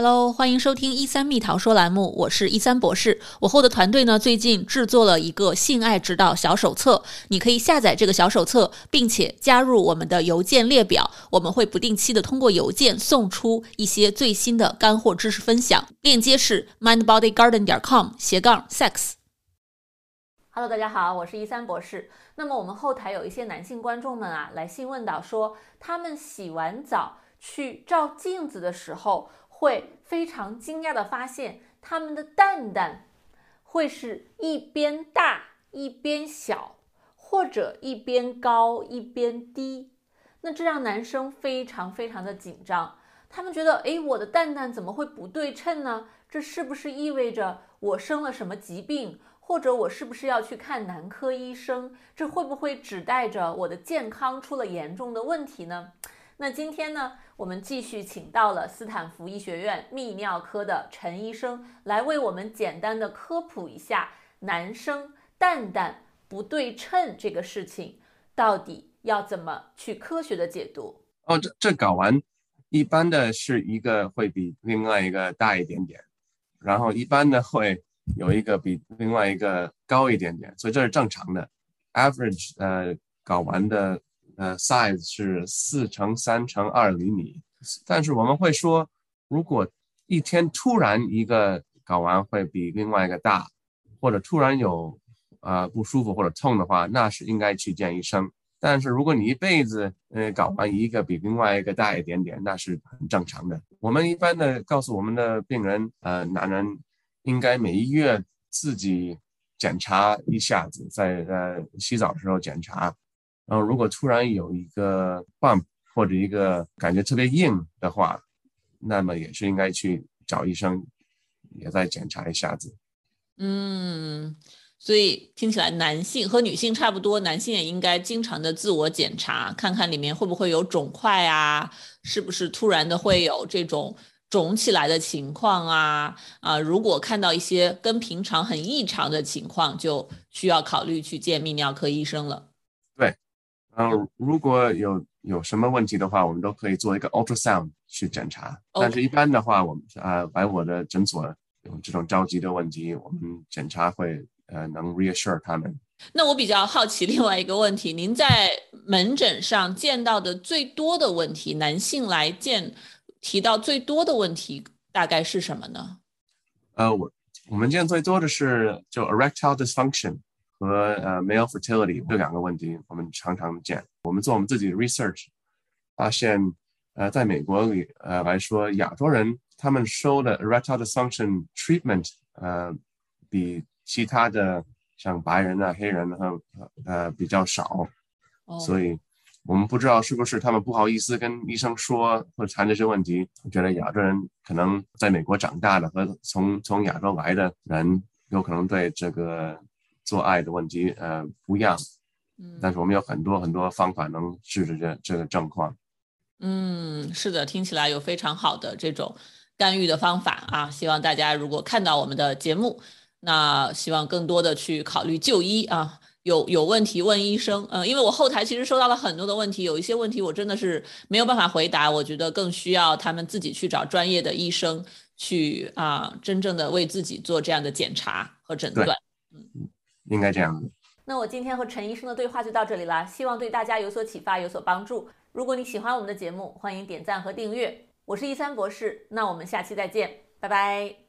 Hello，欢迎收听一三蜜桃说栏目，我是一三博士。我后的团队呢，最近制作了一个性爱指导小手册，你可以下载这个小手册，并且加入我们的邮件列表，我们会不定期的通过邮件送出一些最新的干货知识分享。链接是 mindbodygarden 点 com 斜杠 sex。Hello，大家好，我是一三博士。那么我们后台有一些男性观众们啊，来信问到说，他们洗完澡去照镜子的时候。会非常惊讶的发现，他们的蛋蛋会是一边大一边小，或者一边高一边低。那这让男生非常非常的紧张，他们觉得，哎，我的蛋蛋怎么会不对称呢？这是不是意味着我生了什么疾病，或者我是不是要去看男科医生？这会不会指代着我的健康出了严重的问题呢？那今天呢，我们继续请到了斯坦福医学院泌尿科的陈医生来为我们简单的科普一下男生蛋蛋不对称这个事情，到底要怎么去科学的解读？哦，这这睾丸一般的是一个会比另外一个大一点点，然后一般的会有一个比另外一个高一点点，所以这是正常的。Average 呃睾丸的。呃，size 是四乘三乘二厘米，但是我们会说，如果一天突然一个睾丸会比另外一个大，或者突然有呃不舒服或者痛的话，那是应该去见医生。但是如果你一辈子呃睾丸一个比另外一个大一点点，那是很正常的。我们一般的告诉我们的病人，呃，男人应该每一月自己检查一下子，在呃洗澡的时候检查。然后，如果突然有一个 bump 或者一个感觉特别硬的话，那么也是应该去找医生，也再检查一下子。嗯，所以听起来男性和女性差不多，男性也应该经常的自我检查，看看里面会不会有肿块啊，是不是突然的会有这种肿起来的情况啊？啊，如果看到一些跟平常很异常的情况，就需要考虑去见泌尿科医生了。对。嗯，如果有有什么问题的话，我们都可以做一个 ultrasound 去检查。但是，一般的话，我们啊来我的诊所有这种着急的问题，我们检查会呃能 reassure 他们。那我比较好奇另外一个问题，您在门诊上见到的最多的问题，男性来见提到最多的问题大概是什么呢？呃，我我们见最多的是就 erectile dysfunction。和呃 male fertility 这两个问题，我们常常见。我们做我们自己的 research，发现呃在美国里呃来说，亚洲人他们收的 erectile dysfunction treatment 呃比其他的像白人啊、黑人和呃比较少，所以我们不知道是不是他们不好意思跟医生说或者谈这些问题。我觉得亚洲人可能在美国长大的和从从亚洲来的人，有可能对这个。做爱的问题，呃，不一样，嗯，但是我们有很多很多方法能治治这这个状况。嗯，是的，听起来有非常好的这种干预的方法啊！希望大家如果看到我们的节目，那希望更多的去考虑就医啊，有有问题问医生。嗯，因为我后台其实收到了很多的问题，有一些问题我真的是没有办法回答，我觉得更需要他们自己去找专业的医生去啊，真正的为自己做这样的检查和诊断。应该这样子。那我今天和陈医生的对话就到这里了，希望对大家有所启发，有所帮助。如果你喜欢我们的节目，欢迎点赞和订阅。我是一三博士，那我们下期再见，拜拜。